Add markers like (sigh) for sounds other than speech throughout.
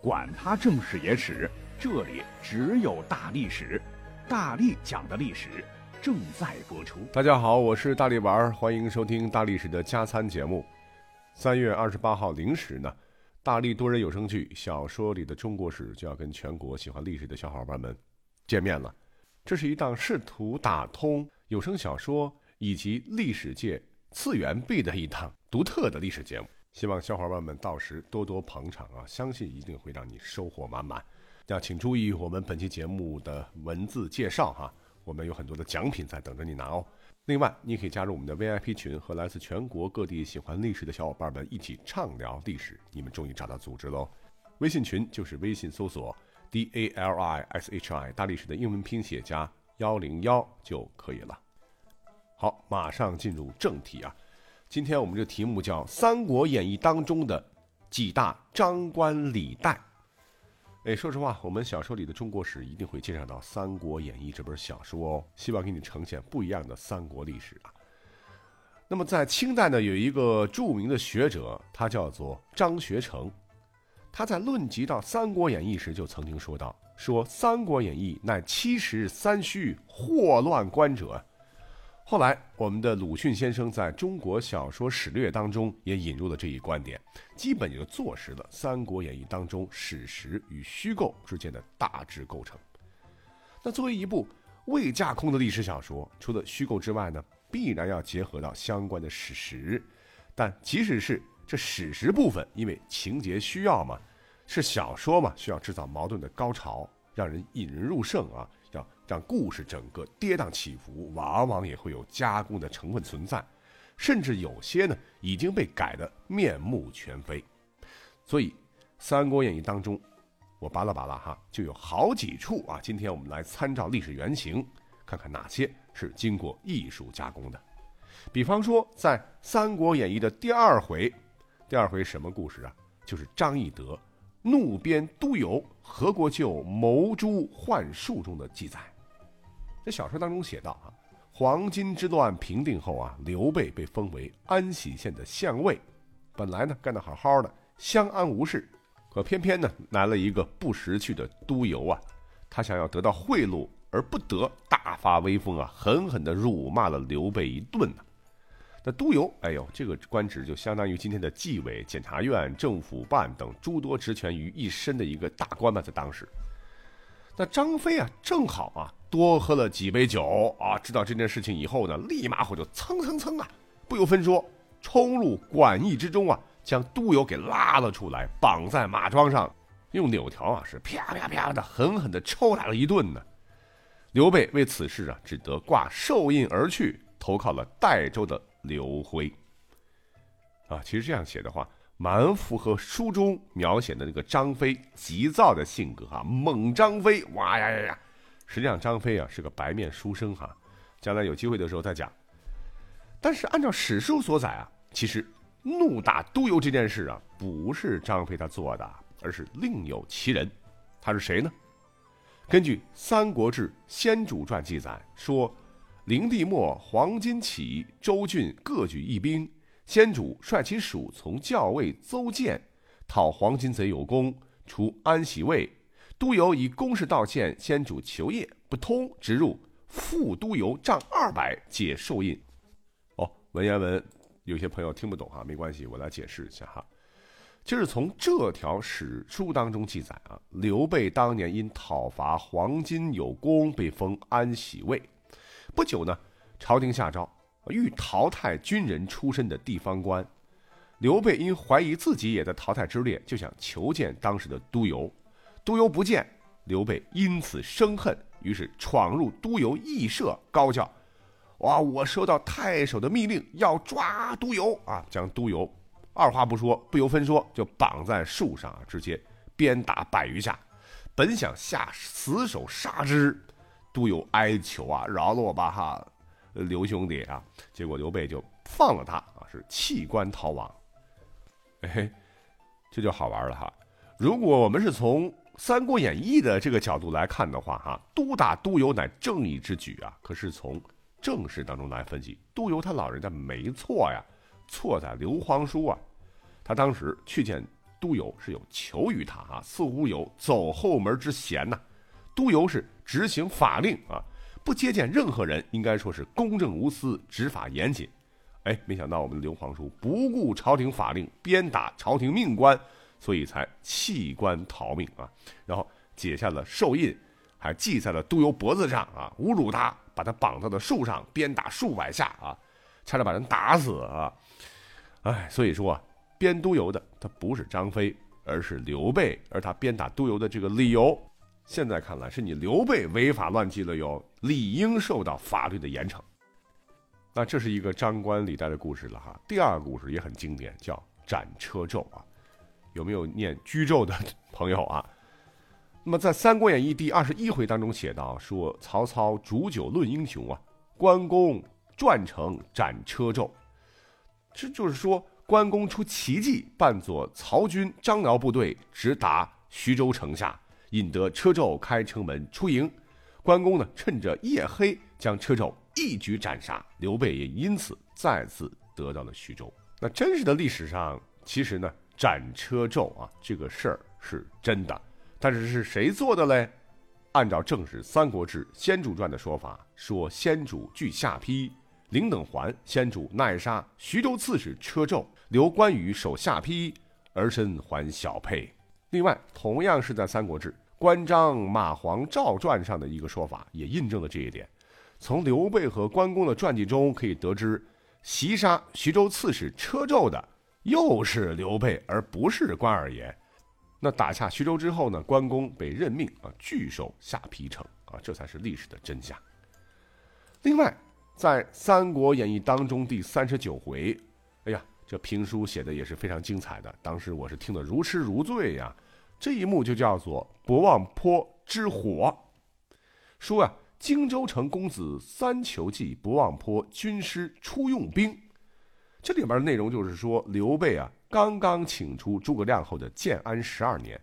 管他正史野史，这里只有大历史，大力讲的历史正在播出。大家好，我是大力丸，欢迎收听大历史的加餐节目。三月二十八号零时呢，大力多人有声剧《小说里的中国史》就要跟全国喜欢历史的小伙伴们见面了。这是一档试图打通有声小说以及历史界次元壁的一档独特的历史节目。希望小伙伴们到时多多捧场啊！相信一定会让你收获满满。那请注意我们本期节目的文字介绍哈，我们有很多的奖品在等着你拿哦。另外，你可以加入我们的 VIP 群，和来自全国各地喜欢历史的小伙伴们一起畅聊历史。你们终于找到组织喽！微信群就是微信搜索 D A L I S H I 大历史的英文拼写加幺零幺就可以了。好，马上进入正题啊。今天我们这题目叫《三国演义》当中的几大张冠李戴。哎，说实话，我们小说里的中国史一定会介绍到《三国演义》这本小说哦，希望给你呈现不一样的三国历史啊。那么在清代呢，有一个著名的学者，他叫做张学成，他在论及到《三国演义》时就曾经说到：“说《三国演义》乃七十三虚，祸乱观者。”后来，我们的鲁迅先生在中国小说史略当中也引入了这一观点，基本就坐实了《三国演义》当中史实与虚构之间的大致构成。那作为一部未架空的历史小说，除了虚构之外呢，必然要结合到相关的史实。但即使是这史实部分，因为情节需要嘛，是小说嘛，需要制造矛盾的高潮，让人引人入胜啊。让故事整个跌宕起伏，往往也会有加工的成分存在，甚至有些呢已经被改得面目全非。所以，《三国演义》当中，我扒拉扒拉哈，就有好几处啊。今天我们来参照历史原型，看看哪些是经过艺术加工的。比方说，在《三国演义》的第二回，第二回什么故事啊？就是张翼德怒鞭督邮何国舅谋诛幻术中的记载。这小说当中写道啊，黄巾之乱平定后啊，刘备被封为安喜县的县尉，本来呢干得好好的，相安无事，可偏偏呢来了一个不识趣的督邮啊，他想要得到贿赂而不得，大发威风啊，狠狠地辱骂了刘备一顿呢。那督邮，哎呦，这个官职就相当于今天的纪委、检察院、政府办等诸多职权于一身的一个大官吧，在当时。那张飞啊，正好啊。多喝了几杯酒啊！知道这件事情以后呢，立马火就蹭蹭蹭啊，不由分说冲入馆驿之中啊，将督邮给拉了出来，绑在马桩上，用柳条啊是啪啪啪的狠狠的抽打了一顿呢。刘备为此事啊，只得挂寿印而去，投靠了代州的刘辉。啊，其实这样写的话，蛮符合书中描写的那个张飞急躁的性格啊，猛张飞，哇呀呀呀！实际上，张飞啊是个白面书生哈，将来有机会的时候再讲。但是按照史书所载啊，其实怒打督邮这件事啊，不是张飞他做的，而是另有其人。他是谁呢？根据《三国志·先主传》记载说，灵帝末，黄巾起，州郡各举一兵，先主率其属从校尉邹建，讨黄巾贼有功，除安喜尉。督邮以公事道歉，先主求业不通，直入副督邮账二百，解寿印。哦，文言文有些朋友听不懂哈，没关系，我来解释一下哈。就是从这条史书当中记载啊，刘备当年因讨伐黄巾有功，被封安喜尉。不久呢，朝廷下诏欲淘汰军人出身的地方官。刘备因怀疑自己也在淘汰之列，就想求见当时的督邮。督邮不见，刘备因此生恨，于是闯入督邮驿舍，高叫：“哇！我收到太守的密令，要抓督邮啊！”将督邮二话不说，不由分说就绑在树上啊，直接鞭打百余下。本想下死手杀之，督邮哀求啊：“饶了我吧，哈，刘兄弟啊！”结果刘备就放了他啊，是弃官逃亡。哎，这就好玩了哈！如果我们是从《三国演义》的这个角度来看的话，哈，督打督邮乃正义之举啊。可是从正史当中来分析，督邮他老人家没错呀，错在刘皇叔啊。他当时去见都邮是有求于他啊，似乎有走后门之嫌呐。都邮是执行法令啊，不接见任何人，应该说是公正无私，执法严谨。哎，没想到我们的刘皇叔不顾朝廷法令，鞭打朝廷命官，所以才弃官逃命啊。然后解下了寿印，还系在了都邮脖子上啊，侮辱他，把他绑到了树上，鞭打数百下啊，差点把人打死啊。哎，所以说啊，鞭都邮的他不是张飞，而是刘备，而他鞭打都邮的这个理由。现在看来是你刘备违法乱纪了哟，理应受到法律的严惩。那这是一个张冠李戴的故事了哈。第二个故事也很经典，叫斩车胄啊。有没有念居胄的 (laughs) 朋友啊？那么在《三国演义》第二十一回当中写到说，曹操煮酒论英雄啊，关公转城斩车胄，这就是说关公出奇迹，扮作曹军张辽部队，直达徐州城下。引得车胄开城门出营，关公呢趁着夜黑将车胄一举斩杀，刘备也因此再次得到了徐州。那真实的历史上，其实呢斩车胄啊这个事儿是真的，但是是谁做的嘞？按照正史《三国志·先主传》的说法，说先主据下邳，领等还，先主乃杀徐州刺史车胄，留关羽守下邳，而身还小沛。另外，同样是在《三国志·关张马黄赵传》上的一个说法，也印证了这一点。从刘备和关公的传记中可以得知，袭杀徐州刺史车胄的又是刘备，而不是关二爷。那打下徐州之后呢？关公被任命啊，据守下邳城啊，这才是历史的真相。另外，在《三国演义》当中第三十九回，哎呀。这评书写的也是非常精彩的，当时我是听得如痴如醉呀。这一幕就叫做博望坡之火。说啊，荆州城公子三求计，博望坡军师出用兵。这里边的内容就是说，刘备啊刚刚请出诸葛亮后的建安十二年，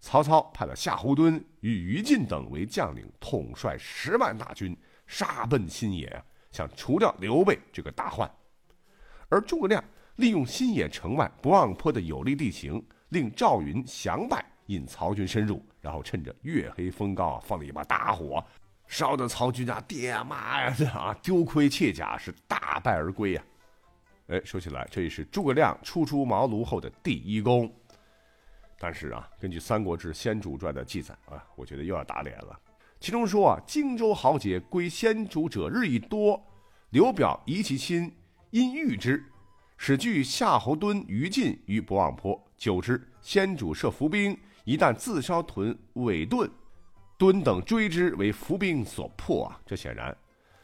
曹操派了夏侯惇与于禁等为将领，统帅十万大军，杀奔新野，想除掉刘备这个大患。而诸葛亮。利用新野城外不望坡的有利地形，令赵云降败，引曹军深入，然后趁着月黑风高啊，放了一把大火，烧得曹军啊，爹妈呀，啊，丢盔卸甲，是大败而归呀。哎，说起来，这也是诸葛亮初出茅庐后的第一功。但是啊，根据《三国志·先主传》的记载啊，我觉得又要打脸了。其中说啊，荆州豪杰归先主者日益多，刘表疑其亲，因遇之。使据夏侯惇、于禁于博望坡。久之，先主设伏兵，一旦自烧屯尾盾，敦等追之，为伏兵所破啊！这显然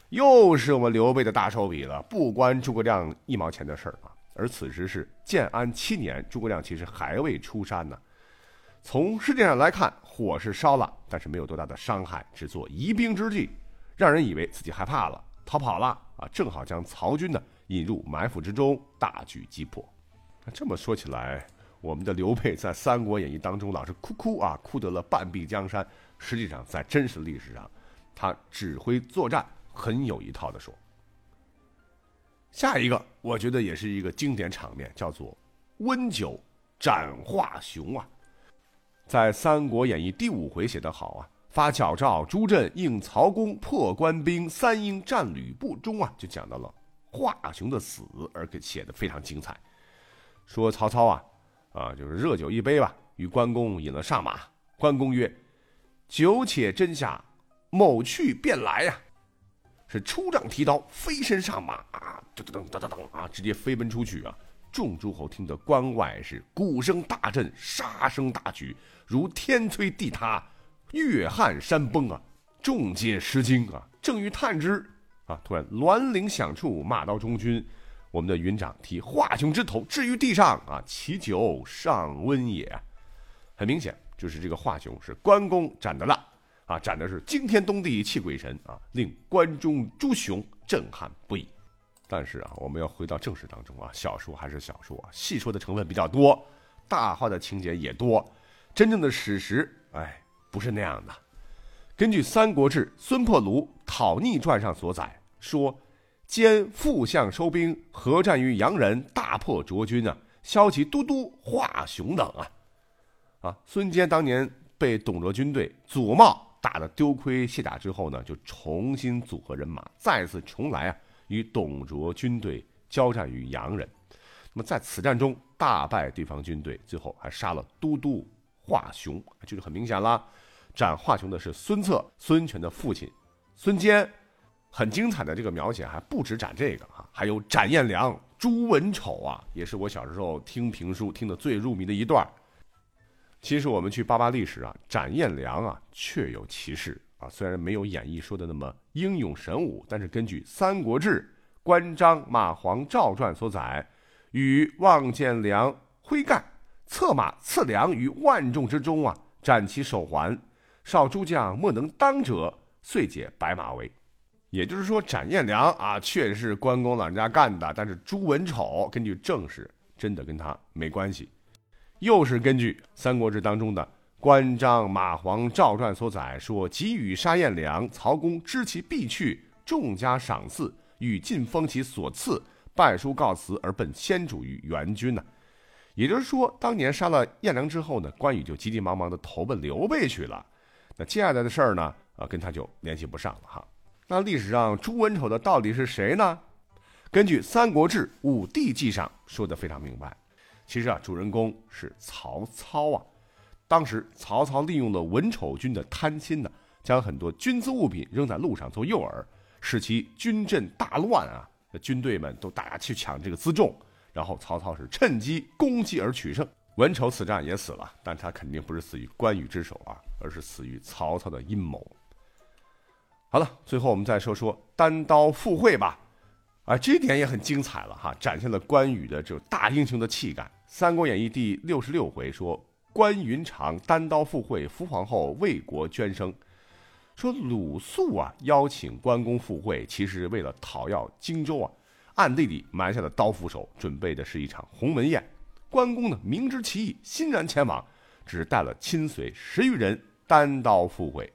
又是我们刘备的大手笔了，不关诸葛亮一毛钱的事儿啊！而此时是建安七年，诸葛亮其实还未出山呢。从世界上来看，火是烧了，但是没有多大的伤害，只做疑兵之计，让人以为自己害怕了，逃跑了啊！正好将曹军呢。引入埋伏之中，大举击破。那这么说起来，我们的刘备在《三国演义》当中老是哭哭啊，哭得了半壁江山。实际上，在真实历史上，他指挥作战很有一套的说。下一个，我觉得也是一个经典场面，叫做温酒斩华雄啊。在《三国演义》第五回写得好啊，发矫诏朱震应曹公破官兵三英战吕布中啊，就讲到了。华雄的死而给写的非常精彩，说曹操啊，啊就是热酒一杯吧，与关公饮了上马。关公曰：“酒且斟下，某去便来呀。”是出帐提刀，飞身上马啊，噔噔噔噔噔啊，直接飞奔出去啊！众诸侯听得关外是鼓声大震，杀声大举，如天摧地塌，月撼山崩啊！众皆失惊啊！正欲探之。啊！突然銮铃响处，马到中军，我们的云长提华雄之头置于地上啊！其酒尚温也。很明显，就是这个华雄是关公斩的了啊！斩的是惊天动地泣鬼神啊，令关中诸雄震撼不已。但是啊，我们要回到正史当中啊，小说还是小说啊，戏说的成分比较多，大话的情节也多，真正的史实，哎，不是那样的。根据《三国志·孙破庐讨逆传》上所载。说，兼副相收兵，合战于洋人，大破卓军啊，骁骑都督华雄等啊，啊，孙坚当年被董卓军队祖茂打得丢盔卸甲之后呢，就重新组合人马，再次重来啊，与董卓军队交战于阳人。那么在此战中大败对方军队，最后还杀了都督华雄，就是很明显了。斩华雄的是孙策，孙权的父亲孙坚。很精彩的这个描写还不止斩这个啊，还有斩颜良、诛文丑啊，也是我小时候听评书听得最入迷的一段。其实我们去扒扒历史啊，斩颜良啊确有其事啊，虽然没有演义说的那么英勇神武，但是根据《三国志·关张马黄赵传》所载，与望见良挥干，策马刺良于万众之中啊，斩其手环。少诸将莫能当者，遂解白马围。也就是说，斩颜良啊，确实是关公老人家干的。但是朱文丑，根据正史，真的跟他没关系。又是根据《三国志》当中的《关张马黄赵传》所载，说急与杀颜良，曹公知其必去，众加赏赐，欲尽封其所赐，拜书告辞而奔先主于援军呢。也就是说，当年杀了颜良之后呢，关羽就急急忙忙的投奔刘备去了。那接下来的事儿呢，啊，跟他就联系不上了哈。那历史上诛文丑的到底是谁呢？根据《三国志·武帝纪》上说的非常明白，其实啊，主人公是曹操啊。当时曹操利用了文丑军的贪心呢，将很多军资物品扔在路上做诱饵，使其军阵大乱啊。军队们都大家去抢这个辎重，然后曹操是趁机攻击而取胜。文丑此战也死了，但他肯定不是死于关羽之手啊，而是死于曹操的阴谋。好了，最后我们再说说单刀赴会吧，啊，这点也很精彩了哈，展现了关羽的这种大英雄的气概。《三国演义》第六十六回说，关云长单刀赴会伏皇后为国捐生，说鲁肃啊邀请关公赴会，其实为了讨要荆州啊，暗地里埋下了刀斧手，准备的是一场鸿门宴。关公呢，明知其意，欣然前往，只带了亲随十余人，单刀赴会。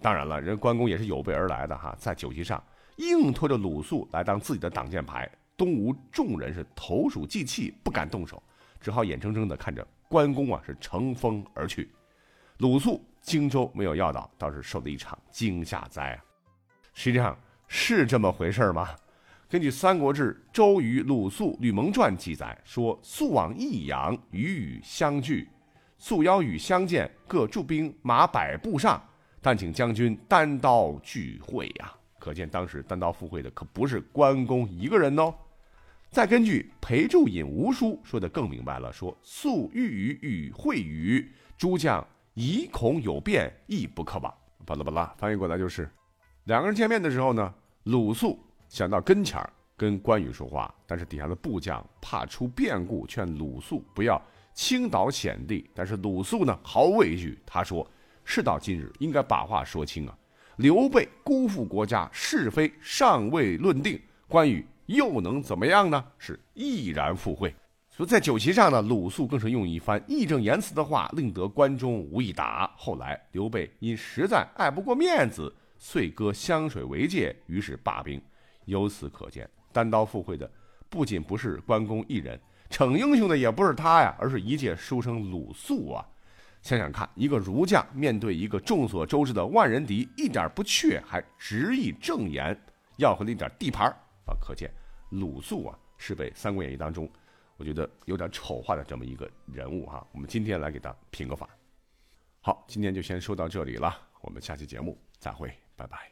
当然了，人关公也是有备而来的哈，在酒席上硬拖着鲁肃来当自己的挡箭牌。东吴众人是投鼠忌器，不敢动手，只好眼睁睁地看着关公啊是乘风而去。鲁肃荆州没有要到，倒是受了一场惊吓灾啊。实际上是这么回事吗？根据《三国志·周瑜、鲁肃、吕蒙传》记载说，肃往益阳，与羽相聚，肃邀羽相见，各驻兵马百步上，但请将军单刀聚会呀。可见当时单刀赴会的可不是关公一个人哦。再根据《裴注引吴书》说的更明白了，说肃欲与与会语，诸将疑恐有变，亦不可往。巴拉巴拉，翻译过来就是，两个人见面的时候呢，鲁肃。想到跟前儿跟关羽说话，但是底下的部将怕出变故，劝鲁肃不要倾倒险地。但是鲁肃呢毫无畏惧，他说：“事到今日，应该把话说清啊！刘备辜负国家，是非尚未论定，关羽又能怎么样呢？是毅然赴会。所以在酒席上呢，鲁肃更是用一番义正言辞的话，令得关中无一答。后来刘备因实在爱不过面子，遂割湘水为界，于是罢兵。由此可见，单刀赴会的不仅不是关公一人，逞英雄的也不是他呀，而是一介书生鲁肃啊！想想看，一个儒将面对一个众所周知的万人敌，一点不怯，还执意正言，要回那点地盘啊！可见鲁肃啊，是被《三国演义》当中我觉得有点丑化的这么一个人物哈。我们今天来给他评个法。好，今天就先说到这里了，我们下期节目再会，拜拜。